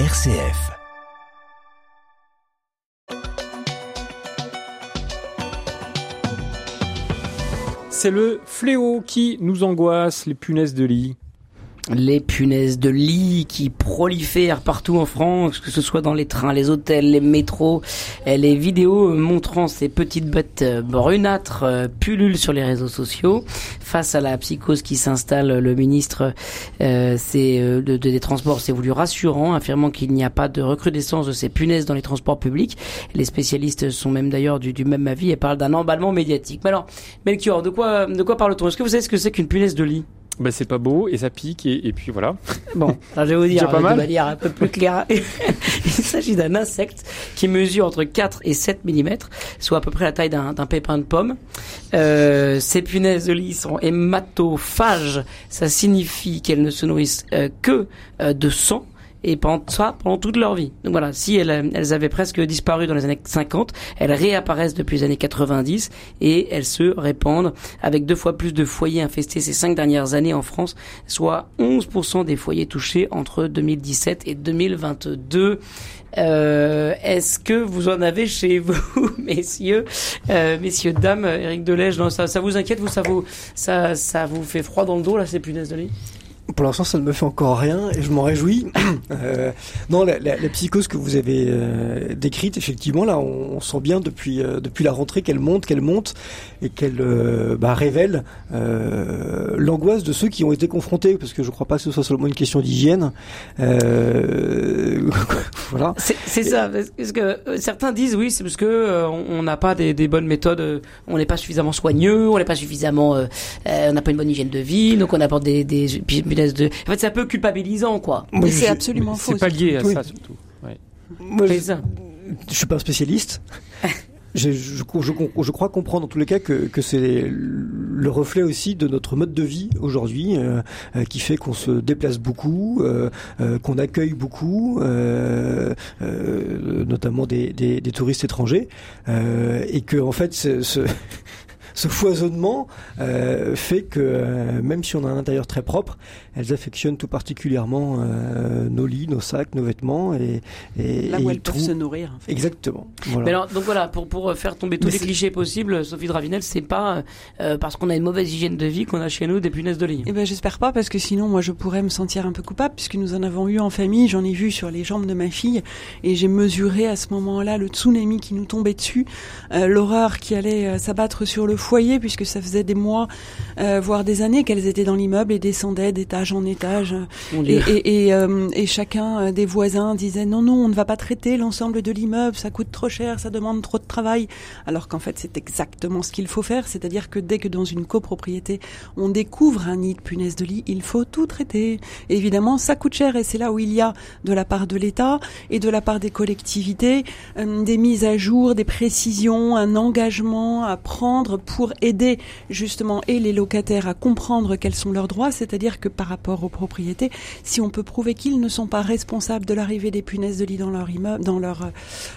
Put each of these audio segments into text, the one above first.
RCF. C'est le fléau qui nous angoisse, les punaises de lit les punaises de lit qui prolifèrent partout en France, que ce soit dans les trains, les hôtels, les métros. Les vidéos montrant ces petites bêtes brunâtres euh, pullulent sur les réseaux sociaux. Face à la psychose qui s'installe, le ministre euh, euh de, des Transports s'est voulu rassurant, affirmant qu'il n'y a pas de recrudescence de ces punaises dans les transports publics. Les spécialistes sont même d'ailleurs du, du, même avis et parlent d'un emballement médiatique. Mais alors, Melchior, de quoi, de quoi parle-t-on? Est-ce que vous savez ce que c'est qu'une punaise de lit? Bah, c'est pas beau et ça pique et, et puis voilà. Bon, je vais vous dire de manière un peu plus claire. Il s'agit d'un insecte qui mesure entre 4 et 7 mm, soit à peu près la taille d'un pépin de pomme. Euh, ces punaises de lit sont hématophages. Ça signifie qu'elles ne se nourrissent euh, que euh, de sang et pendant ça, pendant toute leur vie. Donc voilà, si elles, elles avaient presque disparu dans les années 50, elles réapparaissent depuis les années 90 et elles se répandent avec deux fois plus de foyers infestés ces cinq dernières années en France, soit 11% des foyers touchés entre 2017 et 2022. Euh, Est-ce que vous en avez chez vous, messieurs, euh, messieurs, dames, Eric Delège, non, ça, ça vous inquiète, vous, ça vous, ça, ça vous fait froid dans le dos là, ces punaises de lit? Pour l'instant, ça ne me fait encore rien et je m'en réjouis. euh, non, la, psychose que vous avez euh, décrite, effectivement, là, on, sent bien depuis euh, depuis la rentrée qu'elle monte, qu'elle monte et qu'elle euh, bah, révèle euh, l'angoisse de ceux qui ont été confrontés, parce que je ne crois pas que ce soit seulement une question d'hygiène. voilà. C'est ça, parce que certains disent oui, c'est parce que on n'a pas des, des, bonnes méthodes, on n'est pas suffisamment soigneux, on n'est pas suffisamment, on n'a pas une bonne hygiène de vie, donc on apporte des, des de. En fait, c'est un peu culpabilisant, quoi. Mais c'est absolument faux. C'est pas lié à ça, surtout. Ouais. Moi, je, je suis pas un spécialiste. Je, je, je, je, crois comprendre en tous les cas que, que c'est le reflet aussi de notre mode de vie aujourd'hui, euh, euh, qui fait qu'on se déplace beaucoup, euh, euh qu'on accueille beaucoup, euh, euh, notamment des, des, des, touristes étrangers, et que en fait ce, ce foisonnement euh, fait que euh, même si on a un intérieur très propre, elles affectionnent tout particulièrement euh, nos lits, nos sacs, nos vêtements et, et là où elles peuvent se nourrir. En fait. Exactement. Voilà. Mais alors, donc voilà, pour pour faire tomber tous Mais les clichés possibles, Sophie Dravinel, c'est pas euh, parce qu'on a une mauvaise hygiène de vie qu'on a chez nous des punaises de lit. Eh ben j'espère pas parce que sinon moi je pourrais me sentir un peu coupable puisque nous en avons eu en famille, j'en ai vu sur les jambes de ma fille et j'ai mesuré à ce moment-là le tsunami qui nous tombait dessus, euh, l'horreur qui allait s'abattre sur le foyer puisque ça faisait des mois, euh, voire des années qu'elles étaient dans l'immeuble et descendaient d'étage en étage. Et, et, et, euh, et, chacun euh, des voisins disait non, non, on ne va pas traiter l'ensemble de l'immeuble, ça coûte trop cher, ça demande trop de travail. Alors qu'en fait, c'est exactement ce qu'il faut faire, c'est-à-dire que dès que dans une copropriété, on découvre un nid de punaise de lit, il faut tout traiter. Évidemment, ça coûte cher et c'est là où il y a de la part de l'État et de la part des collectivités euh, des mises à jour, des précisions, un engagement à prendre pour aider justement et les locataires à comprendre quels sont leurs droits, c'est-à-dire que par rapport aux propriétés, si on peut prouver qu'ils ne sont pas responsables de l'arrivée des punaises de lit dans leur immeuble, dans leur,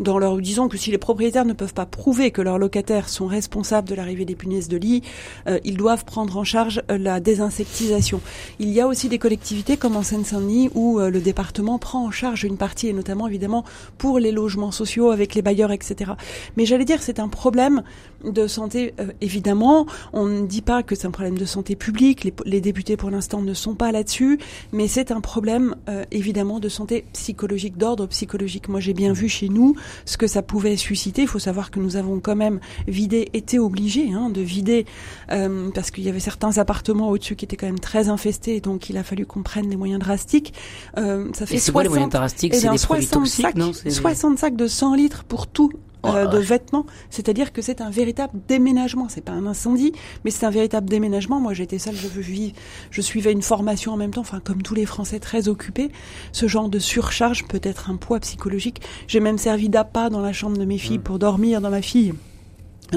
dans leur, disons que si les propriétaires ne peuvent pas prouver que leurs locataires sont responsables de l'arrivée des punaises de lit, euh, ils doivent prendre en charge euh, la désinsectisation. Il y a aussi des collectivités comme en Seine-Saint-Denis où euh, le département prend en charge une partie et notamment évidemment pour les logements sociaux avec les bailleurs, etc. Mais j'allais dire c'est un problème de santé euh, évidemment on ne dit pas que c'est un problème de santé publique, les, les députés pour l'instant ne sont pas là-dessus, mais c'est un problème euh, évidemment de santé psychologique, d'ordre psychologique. Moi j'ai bien vu chez nous ce que ça pouvait susciter. Il faut savoir que nous avons quand même vidé, été obligés hein, de vider, euh, parce qu'il y avait certains appartements au-dessus qui étaient quand même très infestés, donc il a fallu qu'on prenne des moyens drastiques. Euh, ça fait Et 60, quoi, les moyens drastiques? C'est des 60 toxiques, sacs, non? 60 sacs de 100 litres pour tout euh, de vêtements. C'est-à-dire que c'est un véritable déménagement. C'est pas un incendie, mais c'est un véritable déménagement. Moi, j'étais seule, je, je, je suivais une formation en même temps. Enfin, comme tous les Français très occupés, ce genre de surcharge peut être un poids psychologique. J'ai même servi d'appât dans la chambre de mes filles pour dormir dans ma fille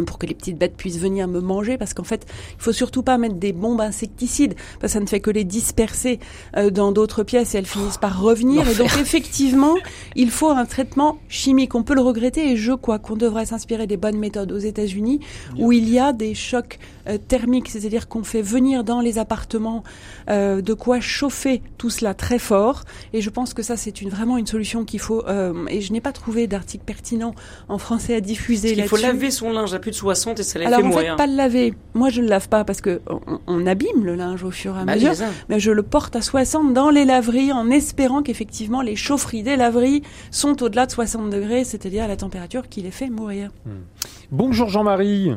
pour que les petites bêtes puissent venir me manger parce qu'en fait il faut surtout pas mettre des bombes insecticides parce que ça ne fait que les disperser euh, dans d'autres pièces et elles finissent par revenir. Et donc effectivement il faut un traitement chimique. On peut le regretter et je crois qu'on devrait s'inspirer des bonnes méthodes aux États-Unis où il y a des chocs euh, thermique, c'est-à-dire qu'on fait venir dans les appartements euh, de quoi chauffer tout cela très fort. Et je pense que ça, c'est une, vraiment une solution qu'il faut. Euh, et je n'ai pas trouvé d'article pertinent en français à diffuser Il faut laver son linge à plus de 60 et ça les Alors, fait mourir. Alors en fait, pas le laver. Moi, je ne le lave pas parce que on, abîme le linge au fur et à bah, mesure. Mais je le porte à 60 dans les laveries en espérant qu'effectivement les chaufferies des laveries sont au-delà de 60 degrés, c'est-à-dire à la température qui les fait mourir. Hmm. Bonjour Jean-Marie.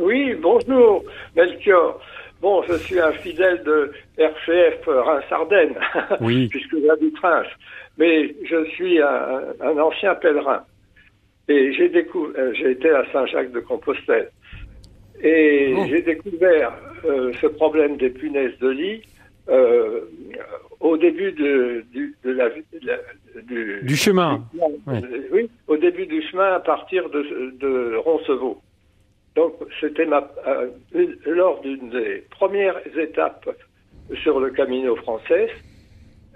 Oui, bonjour Melchior. Bon, je suis un fidèle de RCF Reims-Ardennes, oui. puisque j'habite Reims. Mais je suis un, ancien pèlerin. Et j'ai découvert, euh, j'ai été à Saint-Jacques de Compostelle. Et oh. j'ai découvert euh, ce problème des punaises de lit euh, au début de, de, la, du, chemin. oui. au début du chemin à partir de, de Roncevaux. Donc, c'était euh, lors d'une des premières étapes sur le Camino français.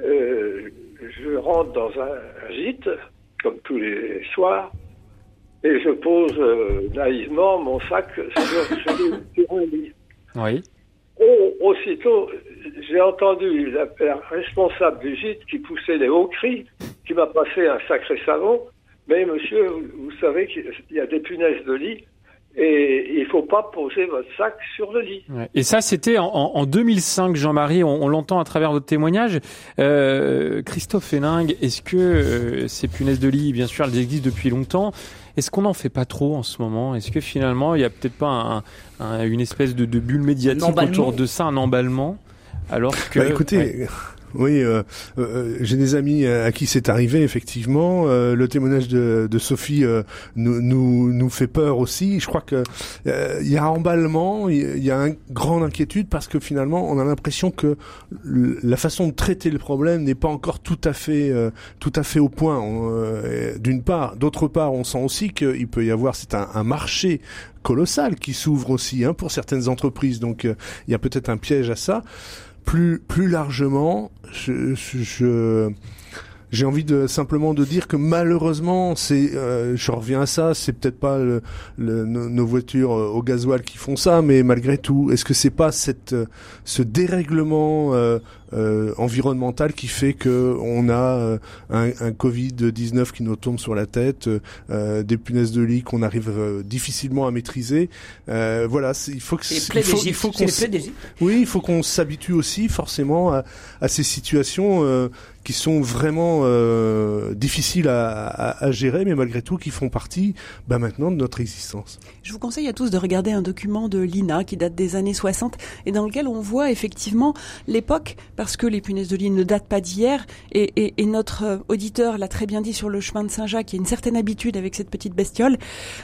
Euh, je rentre dans un, gîte, comme tous les soirs, et je pose euh, naïvement mon sac sur, un lit. Oui. aussitôt, j'ai entendu la, responsable du gîte qui poussait les hauts cris, qui m'a passé un sacré savon. Mais monsieur, vous savez qu'il y a des punaises de lit et il faut pas poser votre sac sur le lit. Et ça, c'était en, en, 2005, Jean-Marie. On, l'entend à travers votre témoignage. Euh, Christophe Héningue, est-ce que euh, ces punaises de lit, bien sûr, elles existent depuis longtemps. Est-ce qu'on n'en fait pas trop en ce moment? Est-ce que finalement, il n'y a peut-être pas un, une espèce de, de bulle médiatique autour de ça, un emballement? Alors que, bah, écoutez, oui, euh, euh, j'ai des amis à qui c'est arrivé effectivement. Euh, le témoignage de, de Sophie nous, nous, nous fait peur aussi. Je crois que il y a emballement, il y a une grande inquiétude parce que finalement on a l'impression que la façon de traiter le problème n'est pas encore tout à fait tout à fait au point. D'une part, d'autre part, on sent aussi qu'il peut y avoir c'est un, un marché colossal qui s'ouvre aussi hein, pour certaines entreprises. Donc il y a peut-être un piège à ça plus plus largement, je, je, j'ai envie de simplement de dire que malheureusement, c'est, euh, je reviens à ça, c'est peut-être pas le, nos voitures euh, au gasoil qui font ça, mais malgré tout, est-ce que c'est pas cette, euh, ce dérèglement euh, euh, environnemental qui fait que on a un, un Covid 19 qui nous tombe sur la tête, euh, des punaises de lit qu'on arrive difficilement à maîtriser. voilà, il faut que il faut, il faut qu'on oui, il faut qu'on s'habitue aussi forcément à, à ces situations qui sont vraiment euh, difficiles à, à, à, gérer, mais malgré tout qui font partie bah, maintenant de notre existence. Je vous conseille à tous de regarder un document de l'INA qui date des années 60 et dans lequel on voit effectivement l'époque, parce que les punaises de lit ne datent pas d'hier, et, notre euh, auditeur l'a très bien dit sur le chemin de Saint-Jacques, il y a une certaine habitude avec cette petite bestiole,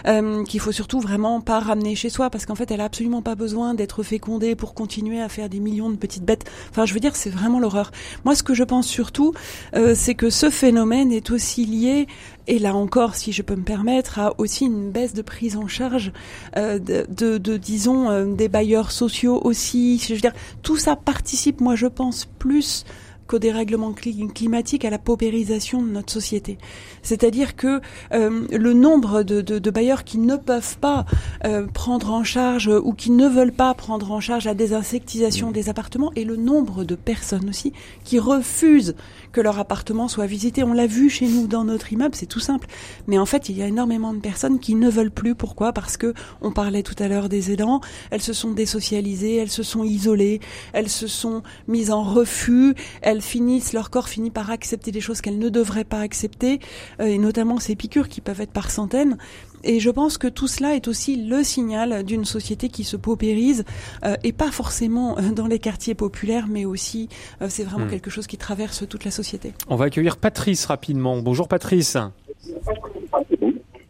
euh, qu'il faut surtout vraiment pas ramener chez soi, parce qu'en fait elle a absolument pas besoin d'être fécondée pour continuer à faire des millions de petites bêtes. Enfin je veux dire c'est vraiment l'horreur. Moi ce que je pense surtout, euh, c'est que ce phénomène est aussi lié, et là encore, si je peux me permettre, à aussi une baisse de prise en charge euh, de, de, disons, euh, des bailleurs sociaux aussi. Je veux dire, tout ça participe, moi je pense, plus qu'au dérèglement climatique, à la paupérisation de notre société. C'est-à-dire que euh, le nombre de, de, de, bailleurs qui ne peuvent pas euh, prendre en charge ou qui ne veulent pas prendre en charge la désinsectisation des appartements et le nombre de personnes aussi qui refusent que leur appartement soit visité. On l'a vu chez nous dans notre immeuble, c'est tout simple. Mais en fait, il y a énormément de personnes qui ne veulent plus. Pourquoi? Parce que on parlait tout à l'heure des aidants. Elles se sont désocialisées, elles se sont isolées, elles se sont mises en refus. Elles finissent, leur corps finit par accepter des choses qu'elles ne devraient pas accepter, euh, et notamment ces piqûres qui peuvent être par centaines. Et je pense que tout cela est aussi le signal d'une société qui se paupérise, euh, et pas forcément euh, dans les quartiers populaires, mais aussi euh, c'est vraiment hmm. quelque chose qui traverse toute la société. On va accueillir Patrice rapidement. Bonjour Patrice.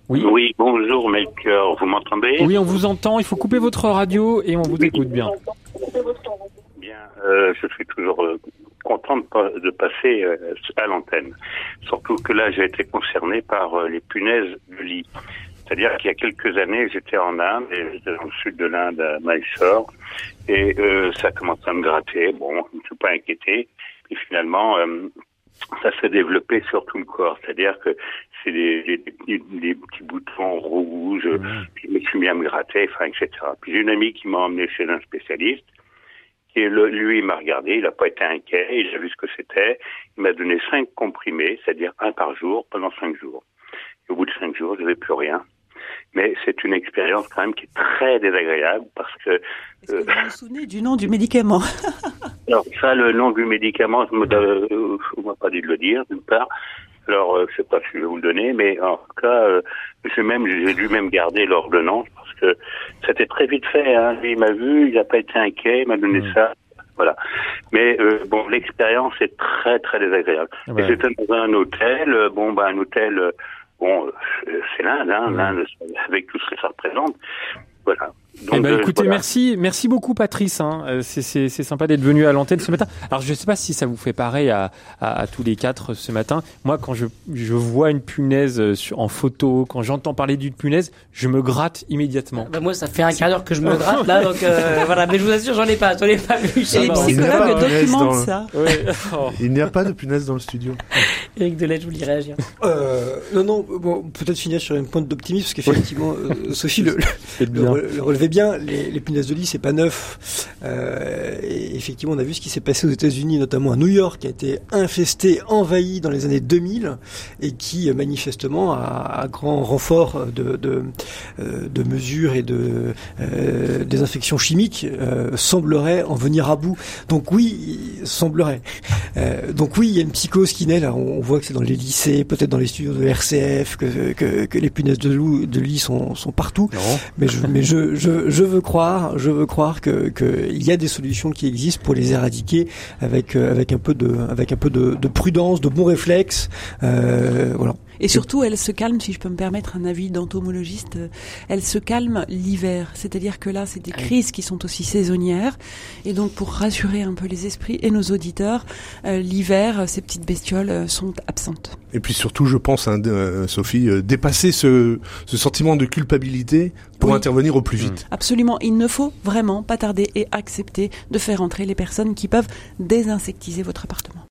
Oui. oui, bonjour Maker, vous m'entendez? Oui, on vous entend, il faut couper votre radio et on vous écoute bien. Bien, euh, je suis toujours content de, de passer euh, à l'antenne. Surtout que là, j'ai été concerné par les punaises de lit. C'est-à-dire qu'il y a quelques années, j'étais en Inde, et j'étais dans le sud de l'Inde, à Mysore, et euh, ça a commencé à me gratter. Bon, je ne suis pas inquiété. Et finalement, euh, ça s'est développé sur tout le corps. C'est-à-dire que c'est des, des, petits boutons rouges, mmh. puis je me suis mis à me gratter, enfin, etc. Puis j'ai une amie qui m'a emmené chez un spécialiste, qui lui, il m'a regardé, il n'a pas été inquiet, il a vu ce que c'était, il m'a donné cinq comprimés, c'est-à-dire un par jour, pendant cinq jours. Et au bout de cinq jours, je n'avais plus rien. Mais c'est une expérience quand même qui est très désagréable parce que... Est-ce que vous vous souvenez du nom du médicament? Alors ça, le nom du médicament, je ne euh, m'a pas dit de le dire, d'une part. Alors, euh, je sais pas si je vais vous le donner, mais en tout cas, euh, j'ai même, j'ai dû même garder l'ordonnance parce que c'était très vite fait. Hein. il m'a vu, il n'a pas été inquiet, il m'a donné mmh. ça. Voilà. Mais euh, bon, l'expérience est très très désagréable. Et c'était dans un hôtel. Bon, bah un hôtel. Bon, c'est l'Inde, hein, l'Inde avec tout ce que ça représente. Voilà. Donc, eh ben, euh, écoutez, merci, merci beaucoup Patrice. Hein. Euh, c'est sympa d'être venu à l'antenne ce matin. Alors je ne sais pas si ça vous fait pareil à, à, à, tous les quatre ce matin. Moi, quand je, je vois une punaise euh, sur, en photo, quand j'entends parler d'une punaise, je me gratte immédiatement. Bah, moi, ça fait un quart d'heure que je me gratte là, donc euh, voilà. Mais je vous assure, j'en ai pas, j'en ai pas vu. les psychologues documentent ça. Il n'y a pas de punaise dans le studio. Eric Delette, je voulais réagir. Euh, non, non, bon, peut-être finir sur une pointe d'optimisme, parce qu'effectivement, Sophie le, le, le relevait bien, les, punaises de lit, c'est pas neuf. Euh, et effectivement, on a vu ce qui s'est passé aux États-Unis, notamment à New York, qui a été infesté, envahi dans les années 2000, et qui manifestement, à, grand renfort euh, de, mesures et de euh, désinfections chimiques, euh, semblerait en venir à bout. Donc oui, semblerait. Euh, donc oui, il y a une psychose qui naît là. On, voit que c'est dans les lycées, peut-être dans les studios de RCF, que, que, que les punaises de, loup, de lit sont, sont partout. Mais je, mais je, je je, veux croire, je veux croire que qu'il y a des solutions qui existent pour les éradiquer avec euh, avec un peu de avec un peu de, de prudence, de bons réflexes, euh, voilà. Et surtout, elle se calme, si je peux me permettre un avis d'entomologiste, euh, elle se calme l'hiver. C'est-à-dire que là, c'est des ah crises qui sont aussi saisonnières. Et donc, pour rassurer un peu les esprits et nos auditeurs, euh, l'hiver, ces petites bestioles sont absentes. Et puis surtout, je pense, hein, Sophie, dépasser ce, ce sentiment de culpabilité pour intervenir au plus vite. Absolument. Il ne faut vraiment pas tarder et accepter de faire entrer les personnes qui peuvent désinsectiser votre appartement.